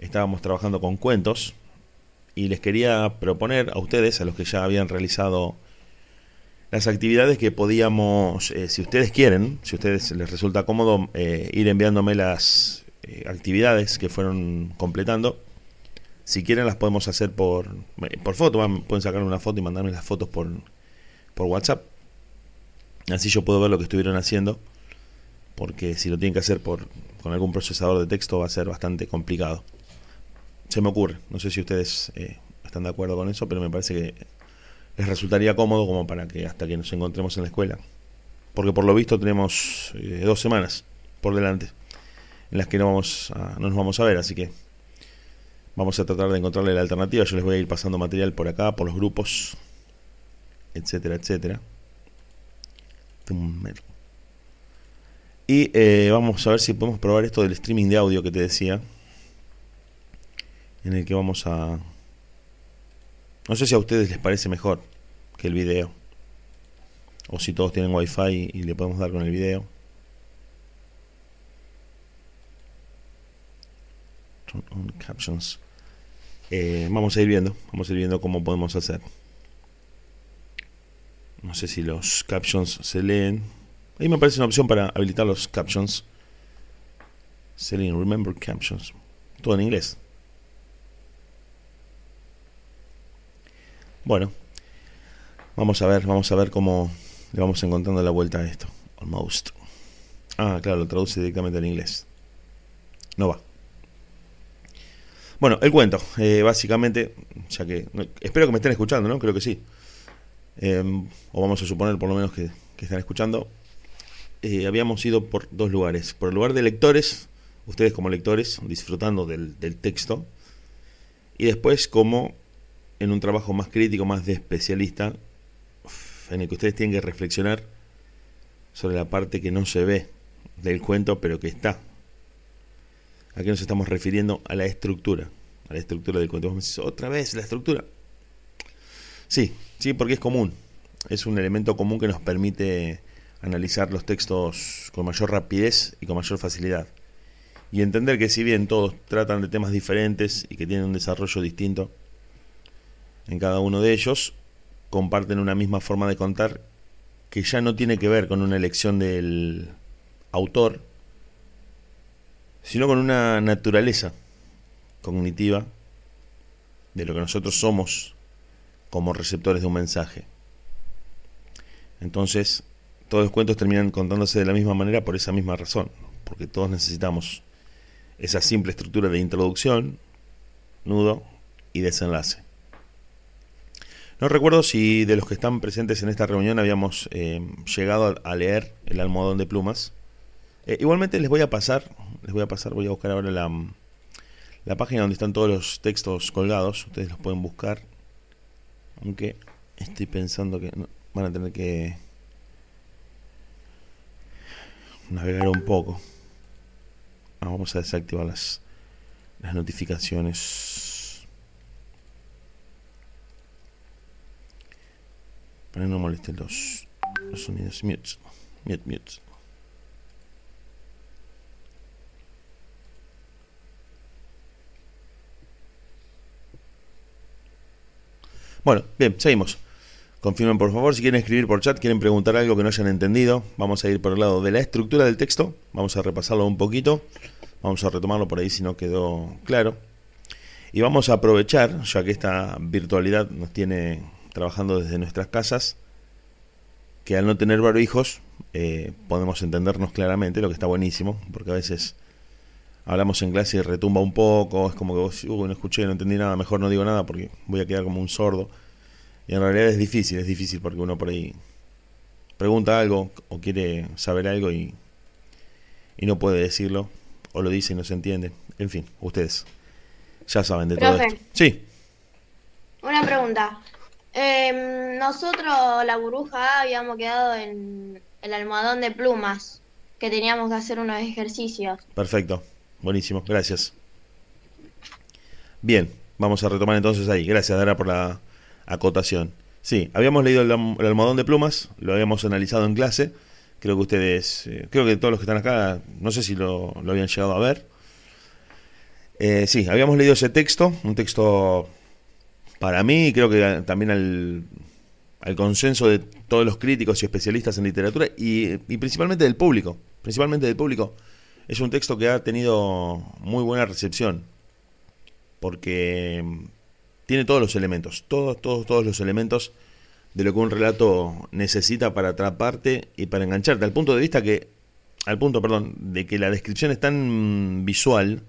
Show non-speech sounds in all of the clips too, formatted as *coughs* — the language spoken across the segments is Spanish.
estábamos trabajando con cuentos y les quería proponer a ustedes, a los que ya habían realizado las actividades que podíamos, eh, si ustedes quieren, si ustedes les resulta cómodo, eh, ir enviándome las eh, actividades que fueron completando. Si quieren las podemos hacer por, por foto, pueden sacar una foto y mandarme las fotos por, por WhatsApp. Así yo puedo ver lo que estuvieron haciendo, porque si lo tienen que hacer por, con algún procesador de texto va a ser bastante complicado se me ocurre. No sé si ustedes eh, están de acuerdo con eso, pero me parece que les resultaría cómodo como para que hasta que nos encontremos en la escuela. Porque por lo visto tenemos eh, dos semanas por delante en las que no, vamos a, no nos vamos a ver, así que vamos a tratar de encontrarle la alternativa. Yo les voy a ir pasando material por acá, por los grupos, etcétera, etcétera. Y eh, vamos a ver si podemos probar esto del streaming de audio que te decía en el que vamos a... No sé si a ustedes les parece mejor que el video. O si todos tienen wifi y le podemos dar con el video. captions. Eh, vamos a ir viendo, vamos a ir viendo cómo podemos hacer. No sé si los captions se leen. Ahí me parece una opción para habilitar los captions. Se leen, remember captions. Todo en inglés. Bueno, vamos a ver, vamos a ver cómo le vamos encontrando la vuelta a esto. Almost. Ah, claro, lo traduce directamente al inglés. No va. Bueno, el cuento, eh, básicamente, ya que espero que me estén escuchando, ¿no? Creo que sí. Em, o vamos a suponer por lo menos que, están escuchando. Eh, habíamos ido por dos lugares. Por el lugar de lectores, ustedes como lectores, disfrutando del, del texto. Y después como en un trabajo más crítico, más de especialista, en el que ustedes tienen que reflexionar sobre la parte que no se ve del cuento, pero que está. Aquí nos estamos refiriendo a la estructura, a la estructura del cuento. Vos me decís, otra vez la estructura. Sí, sí, porque es común. Es un elemento común que nos permite analizar los textos con mayor rapidez y con mayor facilidad. Y entender que si bien todos tratan de temas diferentes y que tienen un desarrollo distinto, en cada uno de ellos, comparten una misma forma de contar que ya no tiene que ver con una elección del autor, sino con una naturaleza cognitiva de lo que nosotros somos como receptores de un mensaje. Entonces, todos los cuentos terminan contándose de la misma manera por esa misma razón, porque todos necesitamos esa simple estructura de introducción, nudo y desenlace. No recuerdo si de los que están presentes en esta reunión habíamos eh, llegado a leer el almohadón de plumas. Eh, igualmente les voy a pasar, les voy a pasar, voy a buscar ahora la, la página donde están todos los textos colgados. Ustedes los pueden buscar. Aunque estoy pensando que van a tener que navegar un poco. Ah, vamos a desactivar las, las notificaciones. Para que no molesten los, los sonidos. Mute. Mute, mute. Bueno, bien, seguimos. Confirmen por favor si quieren escribir por chat, quieren preguntar algo que no hayan entendido. Vamos a ir por el lado de la estructura del texto. Vamos a repasarlo un poquito. Vamos a retomarlo por ahí si no quedó claro. Y vamos a aprovechar, ya que esta virtualidad nos tiene trabajando desde nuestras casas, que al no tener barbijos eh, podemos entendernos claramente, lo que está buenísimo, porque a veces hablamos en clase y retumba un poco, es como que vos, no escuché, no entendí nada, mejor no digo nada porque voy a quedar como un sordo. Y en realidad es difícil, es difícil porque uno por ahí pregunta algo o quiere saber algo y, y no puede decirlo, o lo dice y no se entiende. En fin, ustedes ya saben de todo esto. Sí. Una pregunta. Eh, nosotros, la burbuja, habíamos quedado en el almohadón de plumas, que teníamos que hacer unos ejercicios. Perfecto, buenísimo, gracias. Bien, vamos a retomar entonces ahí. Gracias, Dara, por la acotación. Sí, habíamos leído el, almohadón de plumas, lo habíamos analizado en clase. Creo que ustedes, eh, creo que todos los que están acá, no sé si lo, lo habían llegado a ver. Eh, sí, habíamos leído ese texto, un texto para mí creo que también al, al consenso de todos los críticos y especialistas en literatura y, y, principalmente del público, principalmente del público. Es un texto que ha tenido muy buena recepción porque tiene todos los elementos, todos, todos, todos los elementos de lo que un relato necesita para atraparte y para engancharte, al punto de vista que, al punto, perdón, de que la descripción es tan visual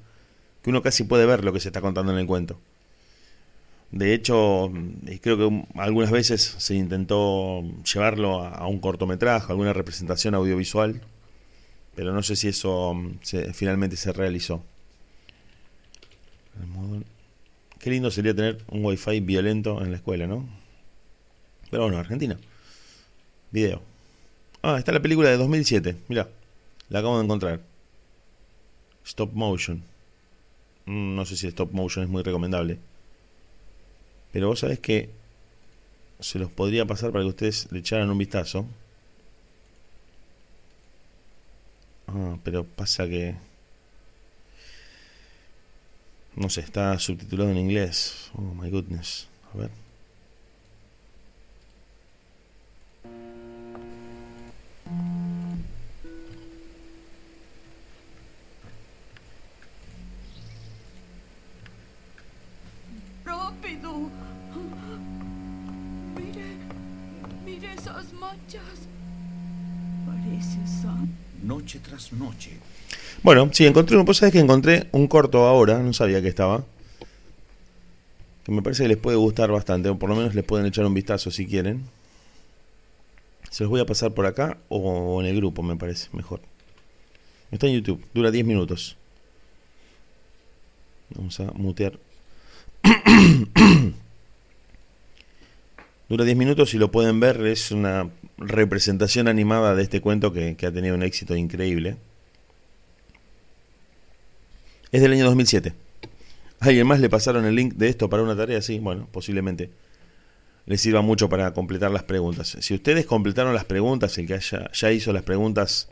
que uno casi puede ver lo que se está contando en el cuento. De hecho, creo que algunas veces se intentó llevarlo a un cortometraje, alguna representación audiovisual, pero no sé si eso mm, finalmente se realizó. Qué lindo sería tener un wifi violento en la escuela, ¿no? Pero bueno, Argentina. Video. Ah, está la película de 2007. Mira, la acabo de encontrar. Stop motion. Mm, no sé si stop motion es muy recomendable. Pero vos sabés que se los podría pasar para que ustedes le echaran un vistazo. Ah, pero pasa que... No sé, está subtitulado en inglés. Oh my goodness. A ver. Mire esas manchas. Parece sangre. Noche tras noche. Bueno, sí, encontré, vos sabés que encontré un corto ahora, no sabía que estaba. Que me parece que les puede gustar bastante, o por lo menos les pueden echar un vistazo si quieren. Se los voy a pasar por acá o en el grupo, me parece mejor. Está en YouTube, dura 10 minutos. Vamos a mutear. *clears throat* dura 10 minutos y lo pueden ver, es una representación animada de este cuento que, ha tenido un éxito increíble. Es del año 2007. alguien más le pasaron el link de esto para una tarea? Sí, bueno, posiblemente les sirva mucho para completar las preguntas. Si ustedes completaron las preguntas, el que haya, ya hizo las preguntas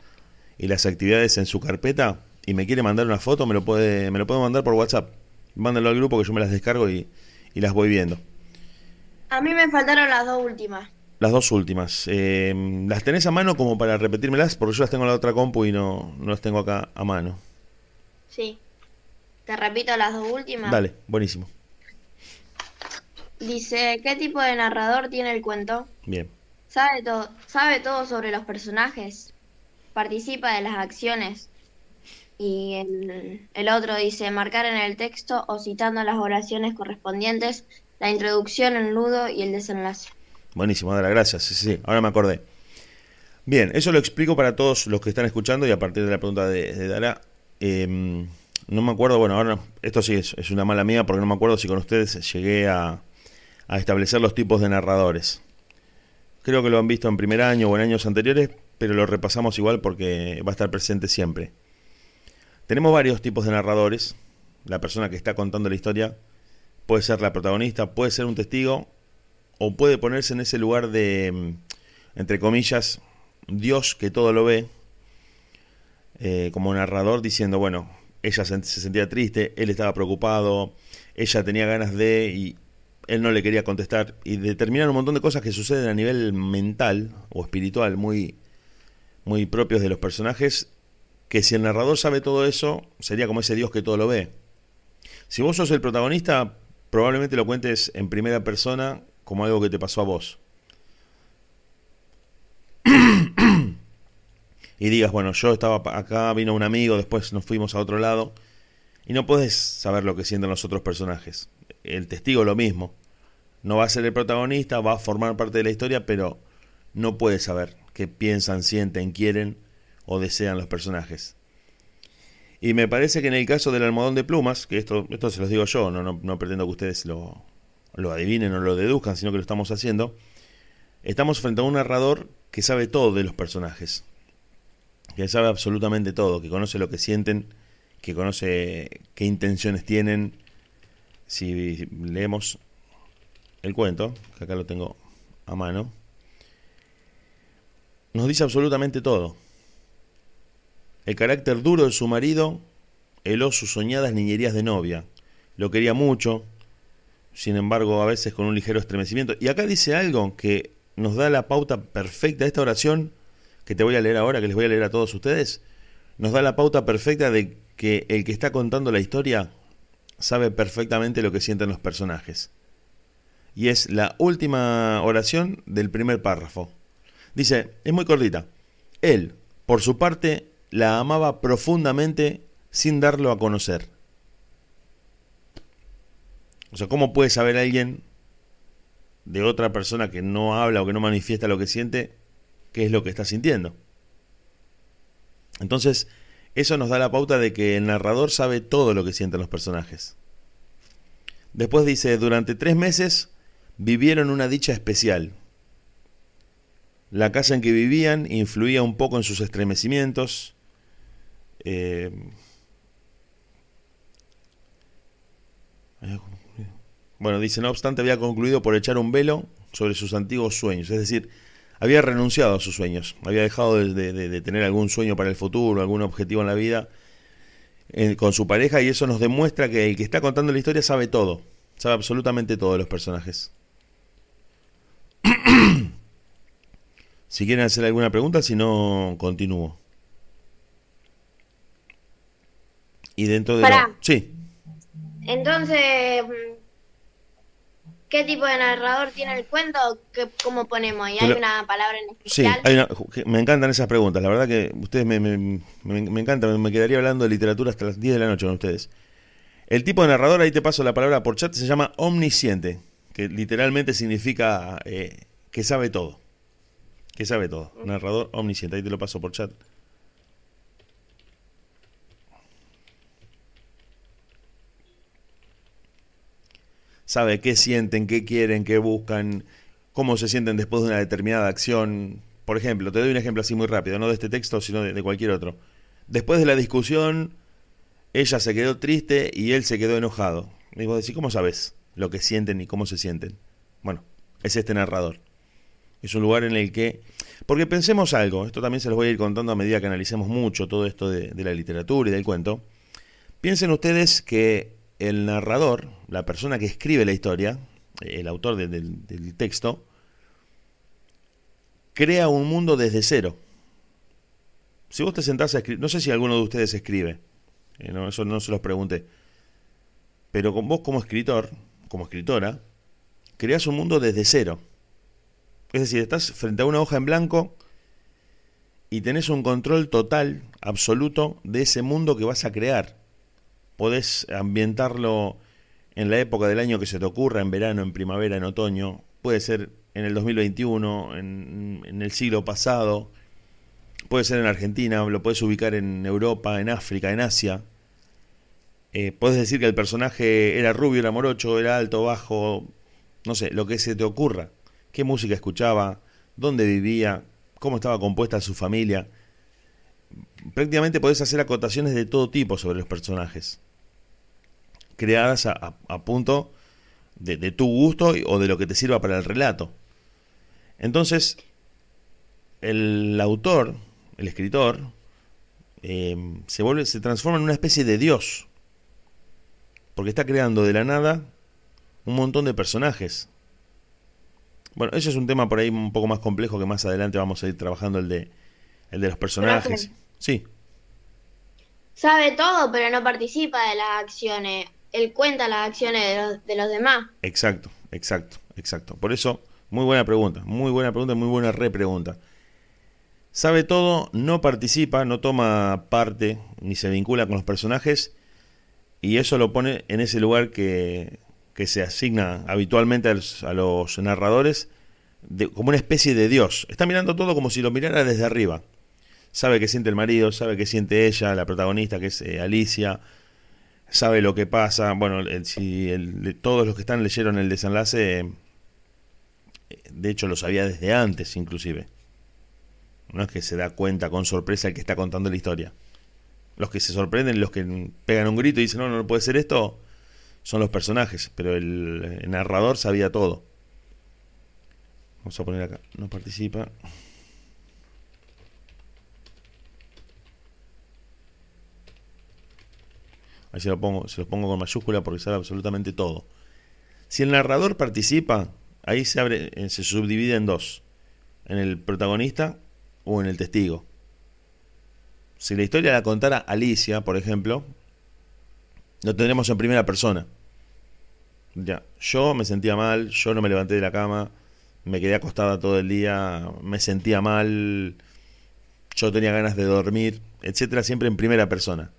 y las actividades en su carpeta y me quiere mandar una foto, me lo puede, me lo puede mandar por WhatsApp. Mándenlo al grupo que yo me las descargo y las voy viendo. A mí me faltaron las dos últimas. Las dos últimas. Eh, ¿Las tenés a mano como para repetírmelas? Porque yo las tengo en la otra compu y no, no las tengo acá a mano. Sí. Te repito las dos últimas. Dale, buenísimo. Dice, ¿qué tipo de narrador tiene el cuento? Bien. ¿Sabe, todo ¿Sabe todo sobre los personajes? ¿Participa de las acciones? Y el, el, otro dice, marcar en el texto o citando las oraciones correspondientes, la introducción, el nudo y el desenlace. Buenísimo, Dara, gracias. Sí, sí, ahora me acordé. Bien, eso lo explico para todos los que están escuchando y a partir de la pregunta de, Dara, eh, no me acuerdo, bueno, ahora esto sí es, es, una mala mía porque no me acuerdo si con ustedes llegué a, a establecer los tipos de narradores. Creo que lo han visto en primer año o en años anteriores, pero lo repasamos igual porque va a estar presente siempre. Tenemos varios tipos de narradores. La persona que está contando la historia puede ser la protagonista, puede ser un testigo o puede ponerse en ese lugar de, entre comillas, Dios que todo lo ve, eh, como narrador diciendo, bueno, ella se, se, sentía triste, él estaba preocupado, ella tenía ganas de, y él no le quería contestar y determinar un montón de cosas que suceden a nivel mental o espiritual muy, muy propios de los personajes, que si el narrador sabe todo eso, sería como ese Dios que todo lo ve. Si vos sos el protagonista, probablemente lo cuentes en primera persona como algo que te pasó a vos. y digas, bueno, yo estaba acá, vino un amigo, después nos fuimos a otro lado, y no puedes saber lo que sienten los otros personajes. El testigo lo mismo no va a ser el protagonista, va a formar parte de la historia, pero no puede saber qué piensan, sienten, quieren o desean los personajes. Y me parece que en el caso del almohadón de plumas, que esto, esto se los digo yo, no, no, no pretendo que ustedes lo, lo adivinen o lo deduzcan, sino que lo estamos haciendo, estamos frente a un narrador que sabe todo de los personajes, que sabe absolutamente todo, que conoce lo que sienten, que conoce qué intenciones tienen. Si leemos el cuento, que acá lo tengo a mano, nos dice absolutamente todo. El carácter duro de su marido heló sus soñadas niñerías de novia. Lo quería mucho, sin embargo, a veces con un ligero estremecimiento. Y acá dice algo que nos da la pauta perfecta. Esta oración que te voy a leer ahora, que les voy a leer a todos ustedes, nos da la pauta perfecta de que el que está contando la historia sabe perfectamente lo que sienten los personajes. Y es la última oración del primer párrafo. Dice, es muy cortita. Él, por su parte, la amaba profundamente sin darlo a conocer. O sea, ¿cómo puede saber alguien de otra persona que no habla o que no manifiesta lo que siente qué es lo que está sintiendo? Entonces, eso nos da la pauta de que el narrador sabe todo lo que sienten los personajes. Después dice, durante tres meses vivieron una dicha especial. La casa en que vivían influía un poco en sus estremecimientos. Eh, bueno, dice, no obstante, había concluido por echar un velo sobre sus antiguos sueños. Es decir, había renunciado a sus sueños. Había dejado de, tener algún sueño para el futuro, algún objetivo en la vida eh, con su pareja. Y eso nos demuestra que el que está contando la historia sabe todo. Sabe absolutamente todo de los personajes. *coughs* si quieren hacer alguna pregunta, si no, continúo. Y dentro de... Sí. Entonces, ¿qué tipo de narrador tiene el cuento? ¿Cómo ponemos? ¿Y hay una palabra en especial? Sí, me encantan esas preguntas. La verdad que ustedes me, me, me, encantan. Me quedaría hablando de literatura hasta las 10 de la noche con ustedes. El tipo de narrador, ahí te paso la palabra por chat, se llama omnisciente, que literalmente significa eh, que sabe todo. Que sabe todo. Narrador omnisciente, ahí te lo paso por chat. Sabe qué sienten, qué quieren, qué buscan, cómo se sienten después de una determinada acción. Por ejemplo, te doy un ejemplo así muy rápido, no de este texto, sino de, cualquier otro. Después de la discusión, ella se quedó triste y él se quedó enojado. Y vos decís, ¿cómo sabes lo que sienten y cómo se sienten? Bueno, es este narrador. Es un lugar en el que... Porque pensemos algo, esto también se los voy a ir contando a medida que analicemos mucho todo esto de, de la literatura y del cuento. Piensen ustedes que el narrador, la persona que escribe la historia, el autor del texto, crea un mundo desde cero. Si vos te sentás a escribir, no sé si alguno de ustedes escribe, eh, eso no se los pregunté, pero con vos como escritor, como escritora, creas un mundo desde cero. Es decir, estás frente a una hoja en blanco y tenés un control total, absoluto, de ese mundo que vas a crear podés ambientarlo en la época del año que se te ocurra, en verano, en primavera, en otoño, puede ser en el 2021, en, el siglo pasado, puede ser en Argentina, lo puedes ubicar en Europa, en África, en Asia. Eh, puedes decir que el personaje era rubio, era morocho, era alto, bajo, no sé, lo que se te ocurra. ¿Qué música escuchaba? ¿Dónde vivía? ¿Cómo estaba compuesta su familia? Prácticamente podés hacer acotaciones de todo tipo sobre los personajes creadas a, punto de, tu gusto o de lo que te sirva para el relato. Entonces, el autor, el escritor, eh, se vuelve, se transforma en una especie de dios, porque está creando de la nada un montón de personajes. Bueno, ese es un tema por ahí un poco más complejo que más adelante vamos a ir trabajando el de, el de los personajes. Sí. Sabe todo, pero no participa de las acciones él cuenta las acciones de los, demás. Exacto, exacto, exacto. Por eso, muy buena pregunta, muy buena pregunta, muy buena repregunta. Sabe todo, no participa, no toma parte, ni se vincula con los personajes, y eso lo pone en ese lugar que, que se asigna habitualmente a los, narradores de, como una especie de Dios. Está mirando todo como si lo mirara desde arriba. Sabe que siente el marido, sabe que siente ella, la protagonista, que es eh, Alicia, sabe lo que pasa. Bueno, si todos los que están leyeron el desenlace, de hecho lo sabía desde antes inclusive. No es que se da cuenta con sorpresa el que está contando la historia. Los que se sorprenden, los que pegan un grito y dicen, no, no puede ser esto, son los personajes, pero el, el narrador sabía todo. Vamos a poner acá, no participa. Ahí se lo pongo, se los pongo con mayúscula porque sabe absolutamente todo. Si el narrador participa, ahí se abre, eh, se subdivide en dos, en el protagonista o en el testigo. Si la historia la contara Alicia, por ejemplo, lo tendremos en primera persona. Ya, yo me sentía mal, yo no me levanté de la cama, me quedé acostada todo el día, me sentía mal, yo tenía ganas de dormir, etcétera, siempre en primera persona.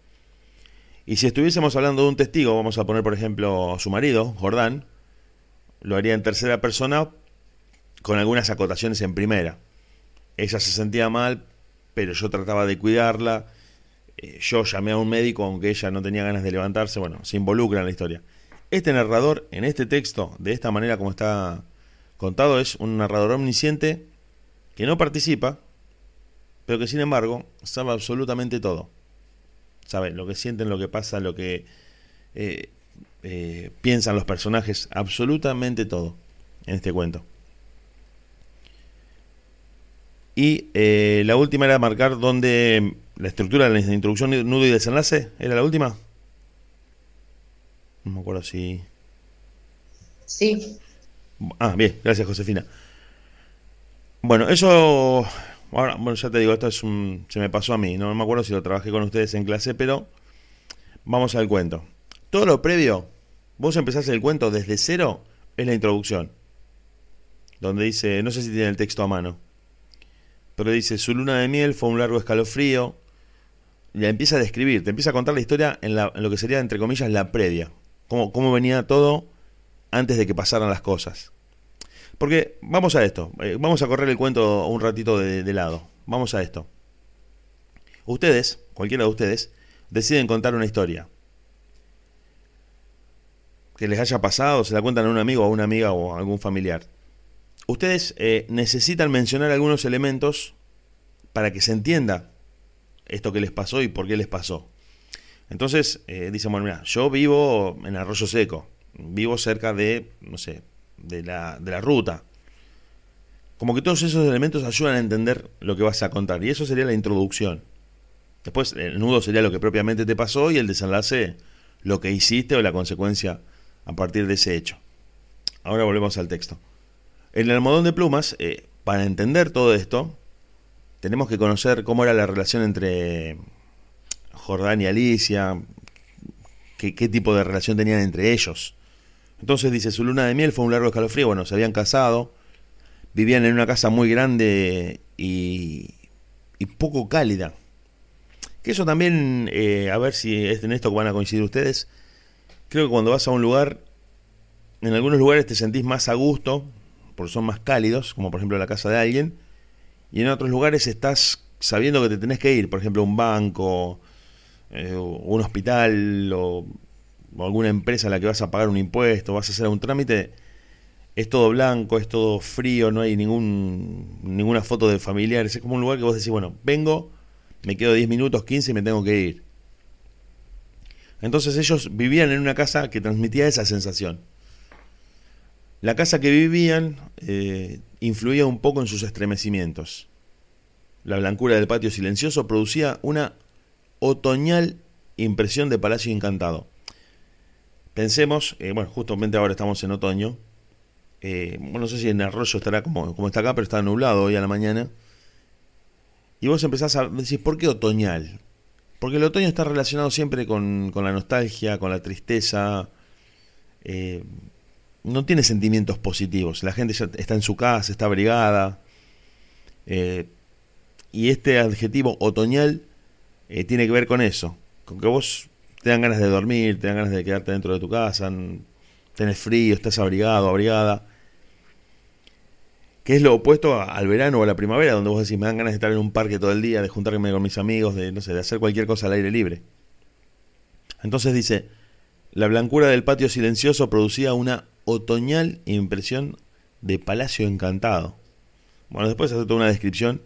Y si estuviésemos hablando de un testigo, vamos a poner por ejemplo su marido, Jordán, lo haría en tercera persona con algunas acotaciones en primera. Ella se sentía mal, pero yo trataba de cuidarla. Eh, yo llamé a un médico, aunque ella no tenía ganas de levantarse. Bueno, se involucra en la historia. Este narrador, en este texto, de esta manera como está contado, es un narrador omnisciente que no participa, pero que sin embargo sabe absolutamente todo. Sabe lo que sienten, lo que pasa, lo que eh, eh, piensan los personajes, absolutamente todo en este cuento. Y eh, la última era marcar dónde la estructura de la introducción, nudo y desenlace, ¿era la última? No me acuerdo si... Sí. Ah, bien, gracias Josefina. Bueno, eso... Bueno, ya te digo, esto es un, se me pasó a mí, no me acuerdo si lo trabajé con ustedes en clase, pero vamos al cuento. Todo lo previo, vos empezás el cuento desde cero, es la introducción. Donde dice, no sé si tiene el texto a mano, pero dice, su luna de miel fue un largo escalofrío. Y empieza a describir, te empieza a contar la historia en, lo que sería, entre comillas, la previa. Cómo, cómo venía todo antes de que pasaran las cosas. Porque vamos a esto, eh, vamos a correr el cuento un ratito de, lado. Vamos a esto. Ustedes, cualquiera de ustedes, deciden contar una historia que les haya pasado, se la cuentan a un amigo a una amiga o a algún familiar. Ustedes eh, necesitan mencionar algunos elementos para que se entienda esto que les pasó y por qué les pasó. Entonces, eh, dicen, bueno, mira, yo vivo en Arroyo Seco, vivo cerca de, no sé, de la, de la ruta. Como que todos esos elementos ayudan a entender lo que vas a contar. Y eso sería la introducción. Después, el nudo sería lo que propiamente te pasó y el desenlace, lo que hiciste o la consecuencia a partir de ese hecho. Ahora volvemos al texto. El almohadón de plumas, eh, para entender todo esto, tenemos que conocer cómo era la relación entre Jordán y Alicia, qué, qué tipo de relación tenían entre ellos. Entonces dice, su luna de miel fue un largo escalofrío, bueno, se habían casado, vivían en una casa muy grande y, y poco cálida. Que eso también, eh, a ver si es en esto que van a coincidir ustedes, Creo que cuando vas a un lugar, en algunos lugares te sentís más a gusto, porque son más cálidos, como por ejemplo la casa de alguien, y en otros lugares estás sabiendo que te tenés que ir, por ejemplo un banco, eh, un hospital o, o, alguna empresa a la que vas a pagar un impuesto, vas a hacer un trámite, es todo blanco, es todo frío, no hay ningún, ninguna foto de familiares, es como un lugar que vos decís, bueno, vengo, me quedo 10 minutos, 15 y me tengo que ir. Entonces ellos vivían en una casa que transmitía esa sensación. La casa que vivían eh, influía un poco en sus estremecimientos. La blancura del patio silencioso producía una otoñal impresión de palacio encantado. Pensemos, eh, bueno, justamente ahora estamos en otoño. Eh, no sé si en Arroyo estará como, como está acá, pero está nublado hoy a la mañana. Y vos empezás a decir, ¿por qué otoñal? Porque el otoño está relacionado siempre con, la nostalgia, con la tristeza. Eh, no tiene sentimientos positivos. La gente ya está en su casa, está abrigada. Y este adjetivo otoñal tiene que ver con eso. Con que vos te dan ganas de dormir, te dan ganas de quedarte dentro de tu casa, tenés frío, estás abrigado, abrigada que es lo opuesto al verano o a la primavera, donde vos decís, me dan ganas de estar en un parque todo el día, de juntarme con mis amigos, de, no sé, de hacer cualquier cosa al aire libre. Entonces dice, la blancura del patio silencioso producía una otoñal impresión de palacio encantado. Bueno, después hace toda una descripción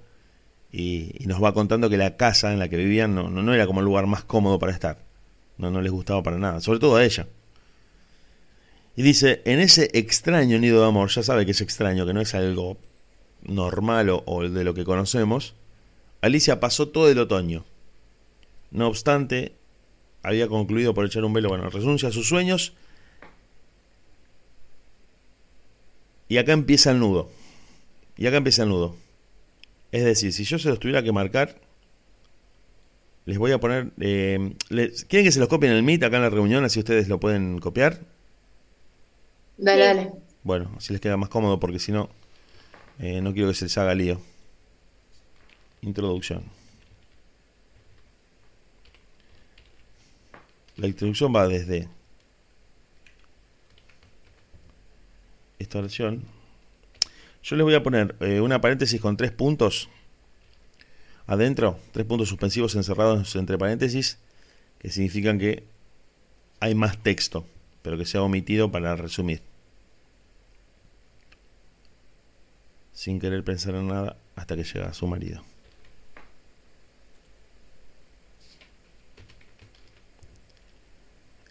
y, nos va contando que la casa en la que vivían no, no, era como el lugar más cómodo para estar. No, no les gustaba para nada, sobre todo a ella. Y dice, en ese extraño nido de amor, ya sabe que es extraño, que no es algo normal o, de lo que conocemos, Alicia pasó todo el otoño. No obstante, había concluido por echar un velo. Bueno, renuncia a sus sueños. Y acá empieza el nudo. Y acá empieza el nudo. Es decir, si yo se los tuviera que marcar, les voy a poner... Eh, ¿Quieren que se los copien en el Meet acá en la reunión? Así ustedes lo pueden copiar. Dale, dale. Bueno, así les queda más cómodo porque si no, eh, no quiero que se les haga lío. Introducción. La introducción va desde esta oración. Yo les voy a poner eh, una paréntesis con tres puntos adentro, tres puntos suspensivos encerrados entre paréntesis, que significan que hay más texto, pero que se ha omitido para resumir. Sin querer pensar en nada hasta que llega su marido.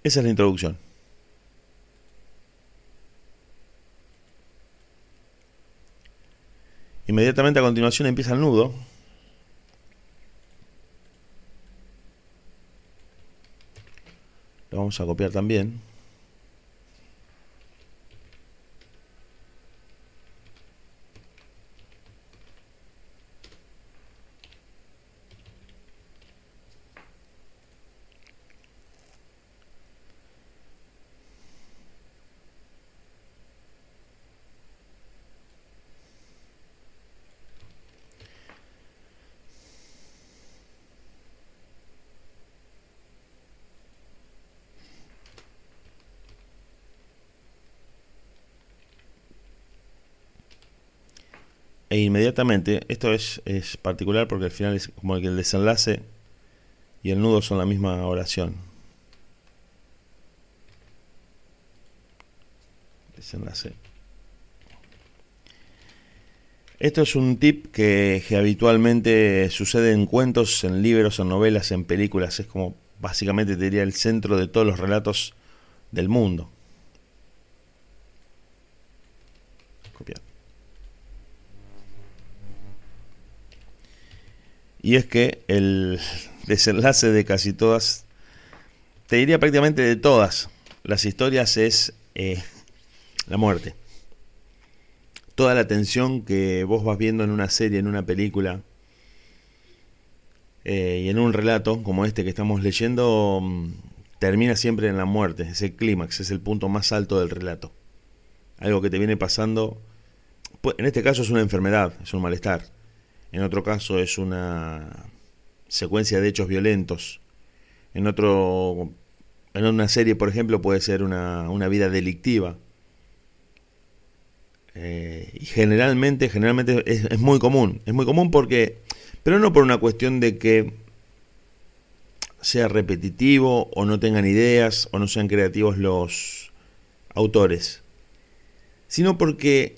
Esa es la introducción. Inmediatamente a continuación empieza el nudo. Vamos a copiar también. E inmediatamente, esto es, es particular porque al final es como que el desenlace y el nudo son la misma oración. Desenlace. Esto es un tip que, que, habitualmente sucede en cuentos, en libros, en novelas, en películas. Es como básicamente te diría el centro de todos los relatos del mundo. Y es que el desenlace de casi todas, te diría prácticamente de todas las historias es eh, la muerte. Toda la tensión que vos vas viendo en una serie, en una película eh, y en un relato como este que estamos leyendo, mm, termina siempre en la muerte. Es el clímax, es el punto más alto del relato. Algo que te viene pasando, pues, en este caso es una enfermedad, es un malestar en otro caso es una secuencia de hechos violentos, en otro en una serie, por ejemplo, puede ser una, una vida delictiva. Eh, y generalmente, generalmente es, es, muy común. Es muy común porque, pero no por una cuestión de que sea repetitivo o no tengan ideas o no sean creativos los autores, sino porque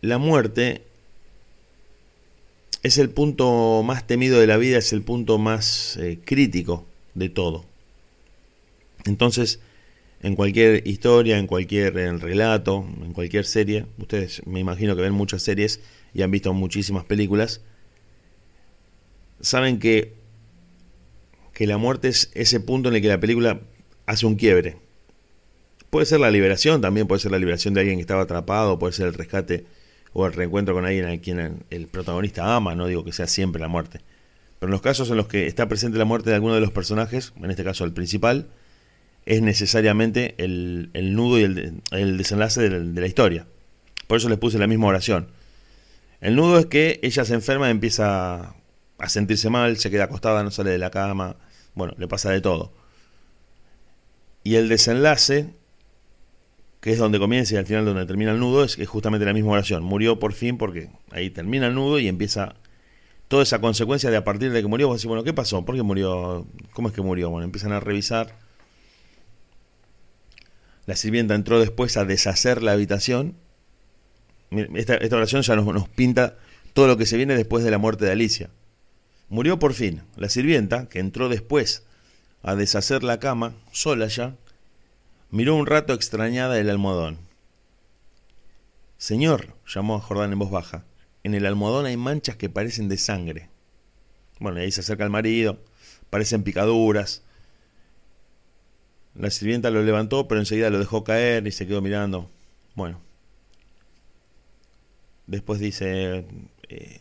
la muerte es el punto más temido de la vida, es el punto más eh, crítico de todo. Entonces, en cualquier historia, en cualquier relato, en cualquier serie, ustedes me imagino que ven muchas series y han visto muchísimas películas, saben que, que la muerte es ese punto en el que la película hace un quiebre. Puede ser la liberación, también puede ser la liberación de alguien que estaba atrapado, puede ser el rescate o el reencuentro con alguien a quien el protagonista ama, no digo que sea siempre la muerte. Pero en los casos en los que está presente la muerte de alguno de los personajes, en este caso el principal, es necesariamente el, nudo y el, desenlace de la, historia. Por eso les puse la misma oración. El nudo es que ella se enferma y empieza a sentirse mal, se queda acostada, no sale de la cama, bueno, le pasa de todo. Y el desenlace que es donde comienza y al final donde termina el nudo, es, justamente la misma oración. Murió por fin porque ahí termina el nudo y empieza toda esa consecuencia de a partir de que murió, vos decís, bueno, ¿qué pasó? ¿Por qué murió? ¿Cómo es que murió? Bueno, empiezan a revisar. La sirvienta entró después a deshacer la habitación. Esta, oración ya nos pinta todo lo que se viene después de la muerte de Alicia. Murió por fin. La sirvienta, que entró después a deshacer la cama, sola ya, Miró un rato extrañada el almohadón. Señor, llamó a Jordán en voz baja, en el almohadón hay manchas que parecen de sangre. Bueno, ahí se acerca el marido, parecen picaduras. La sirvienta lo levantó, pero enseguida lo dejó caer y se quedó mirando. Bueno. Después dice, eh,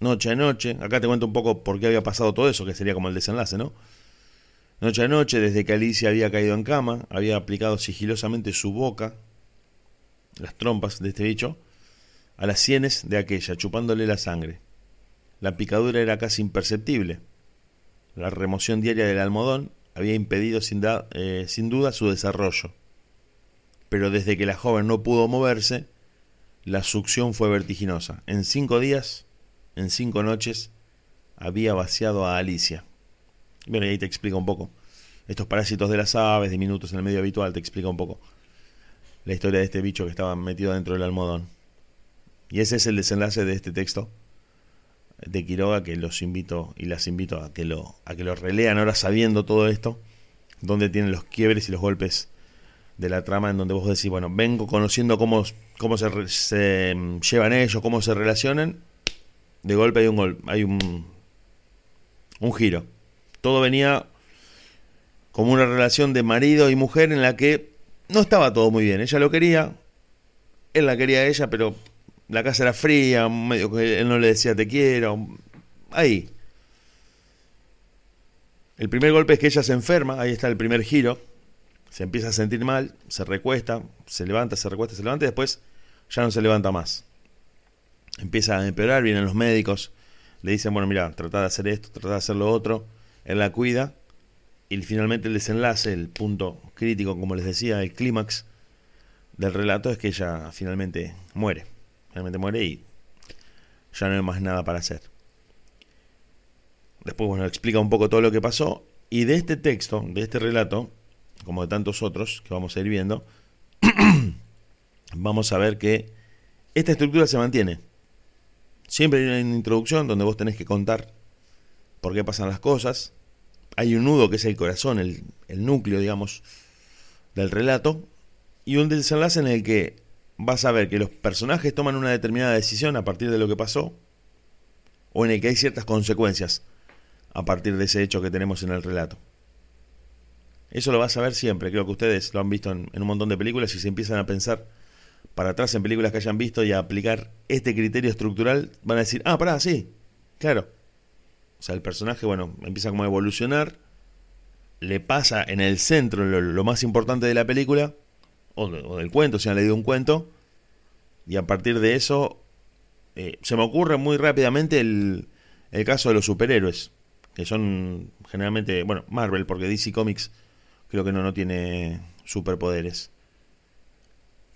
noche a noche, acá te cuento un poco por qué había pasado todo eso, que sería como el desenlace, ¿no? Noche a noche, desde que Alicia había caído en cama, había aplicado sigilosamente su boca, las trompas de este bicho, a las sienes de aquella, chupándole la sangre. La picadura era casi imperceptible. La remoción diaria del almohadón había impedido sin, eh, sin duda su desarrollo. Pero desde que la joven no pudo moverse, la succión fue vertiginosa. En cinco días, en cinco noches, había vaciado a Alicia. Bueno, y ahí te explica un poco. Estos parásitos de las aves, diminutos en el medio habitual, te explica un poco la historia de este bicho que estaba metido dentro del almohadón. Y ese es el desenlace de este texto de Quiroga que los invito y las invito a que lo, a que lo relean ahora sabiendo todo esto, donde tienen los quiebres y los golpes de la trama en donde vos decís, bueno, vengo conociendo cómo, cómo se, se llevan ellos, cómo se relacionan, de golpe hay un gol, hay un, un giro. Todo venía como una relación de marido y mujer en la que no estaba todo muy bien. Ella lo quería, él la quería a ella, pero la casa era fría, medio que él no le decía te quiero. Ahí. El primer golpe es que ella se enferma, ahí está el primer giro. Se empieza a sentir mal, se recuesta, se levanta, se recuesta, se levanta y después ya no se levanta más. Empieza a empeorar, vienen los médicos, le dicen, bueno, mira, trata de hacer esto, trata de hacer lo otro. Él la cuida y finalmente el desenlace, el punto crítico, como les decía, el clímax del relato es que ella finalmente muere. Finalmente muere y ya no hay más nada para hacer. Después, bueno, explica un poco todo lo que pasó. Y de este texto, de este relato, como de tantos otros que vamos a ir viendo, *clears throat* vamos a ver que esta estructura se mantiene. Siempre hay una introducción donde vos tenés que contar por qué pasan las cosas, hay un nudo que es el corazón, el, núcleo, digamos, del relato, y un desenlace en el que vas a ver que los personajes toman una determinada decisión a partir de lo que pasó, o en el que hay ciertas consecuencias a partir de ese hecho que tenemos en el relato. Eso lo vas a ver siempre, creo que ustedes lo han visto en, un montón de películas y se empiezan a pensar para atrás en películas que hayan visto y a aplicar este criterio estructural, van a decir, ah, pará, sí, claro, o sea, el personaje, bueno, empieza como a evolucionar, le pasa en el centro lo, más importante de la película, o, del cuento, si han leído un cuento, y a partir de eso eh, se me ocurre muy rápidamente el, el caso de los superhéroes, que son generalmente, bueno, Marvel, porque DC Comics creo que no, no tiene superpoderes.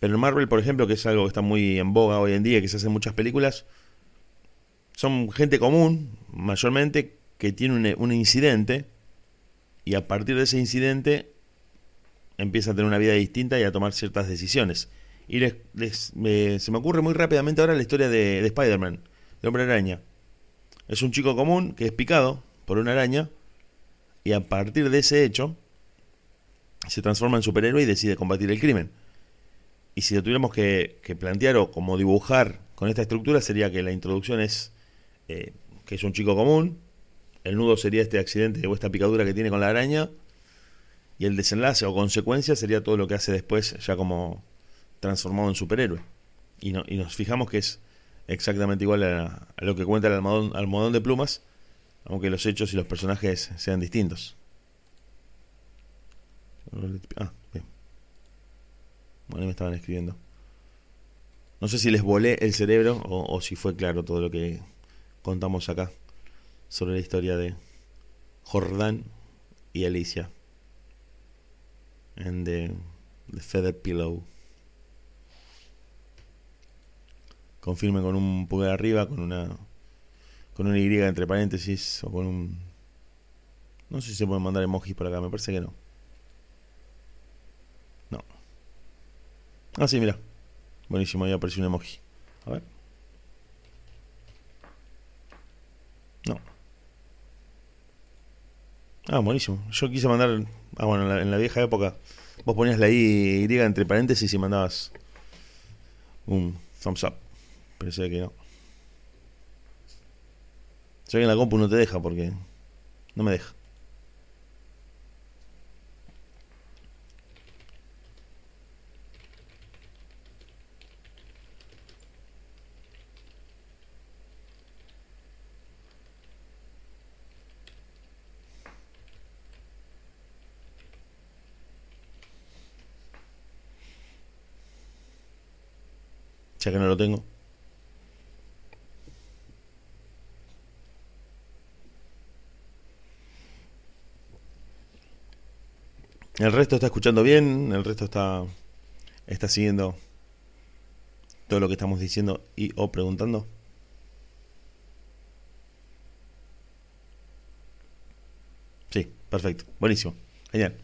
Pero Marvel, por ejemplo, que es algo que está muy en boga hoy en día, que se hacen muchas películas, son gente común, mayormente, que tiene un, incidente y a partir de ese incidente empieza a tener una vida distinta y a tomar ciertas decisiones. Y les, se me ocurre muy rápidamente ahora la historia de, de Spider-Man, de Hombre Araña. Es un chico común que es picado por una araña y a partir de ese hecho se transforma en superhéroe y decide combatir el crimen. Y si lo tuviéramos que, que plantear o como dibujar con esta estructura sería que la introducción es eh, que es un chico común. El nudo sería este accidente o esta picadura que tiene con la araña. Y el desenlace o consecuencia sería todo lo que hace después, ya como transformado en superhéroe. Y, no, y nos fijamos que es exactamente igual a, lo que cuenta el almohadón, almohadón de plumas, aunque los hechos y los personajes sean distintos. Ah, bien. Bueno, me estaban escribiendo. No sé si les volé el cerebro o si fue claro todo lo que contamos acá sobre la historia de Jordán y Alicia en The, the Feather Pillow. Confirme con un pulgar arriba, con una con una Y entre paréntesis o con un no sé si se pueden mandar emojis por acá, me parece que no. No. Ah, sí, mira. Buenísimo, ahí apareció un emoji. A ver. No. Ah, buenísimo. Yo quise mandar. Ah, bueno, en la, vieja época vos ponías la I, y entre paréntesis y mandabas un thumbs up. Pero sé que no. Sé que en la compu no te deja porque no me deja. Que no lo tengo. El resto está escuchando bien, el resto está, está siguiendo todo lo que estamos diciendo y o preguntando. Sí, perfecto, buenísimo, genial.